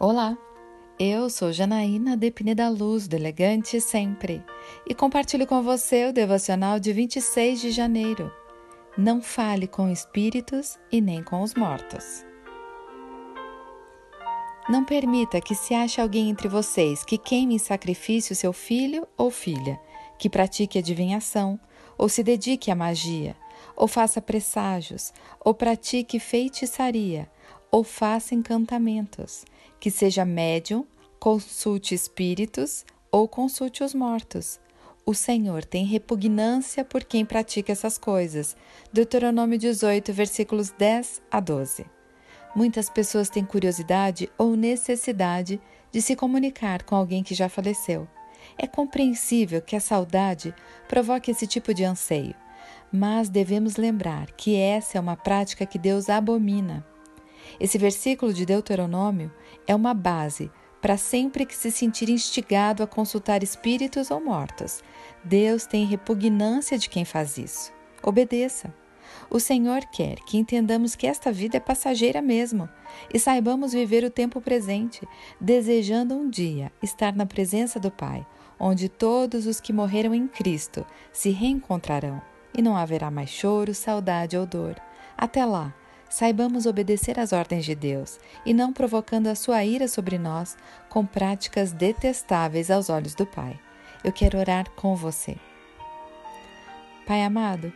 Olá, eu sou Janaína Depine da Luz, do Elegante Sempre, e compartilho com você o devocional de 26 de janeiro. Não fale com espíritos e nem com os mortos. Não permita que se ache alguém entre vocês que queime em sacrifício seu filho ou filha, que pratique adivinhação, ou se dedique à magia, ou faça presságios, ou pratique feitiçaria, ou faça encantamentos que seja médium, consulte espíritos ou consulte os mortos. O Senhor tem repugnância por quem pratica essas coisas. Deuteronômio 18, versículos 10 a 12. Muitas pessoas têm curiosidade ou necessidade de se comunicar com alguém que já faleceu. É compreensível que a saudade provoque esse tipo de anseio, mas devemos lembrar que essa é uma prática que Deus abomina. Esse versículo de Deuteronômio é uma base para sempre que se sentir instigado a consultar espíritos ou mortos. Deus tem repugnância de quem faz isso. Obedeça. O Senhor quer que entendamos que esta vida é passageira mesmo e saibamos viver o tempo presente, desejando um dia estar na presença do Pai, onde todos os que morreram em Cristo se reencontrarão e não haverá mais choro, saudade ou dor. Até lá, saibamos obedecer às ordens de Deus e não provocando a sua ira sobre nós com práticas detestáveis aos olhos do Pai. Eu quero orar com você. Pai amado,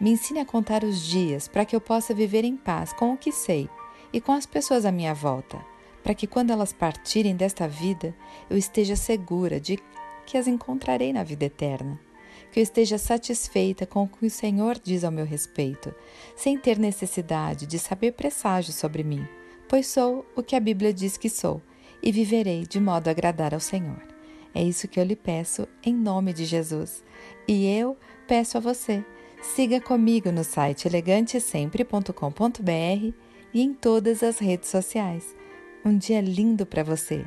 me ensine a contar os dias para que eu possa viver em paz com o que sei e com as pessoas à minha volta, para que quando elas partirem desta vida eu esteja segura de que as encontrarei na vida eterna que eu esteja satisfeita com o que o Senhor diz ao meu respeito, sem ter necessidade de saber presságio sobre mim, pois sou o que a Bíblia diz que sou e viverei de modo a agradar ao Senhor. É isso que eu lhe peço em nome de Jesus. E eu peço a você, siga comigo no site elegantesempre.com.br e em todas as redes sociais. Um dia lindo para você!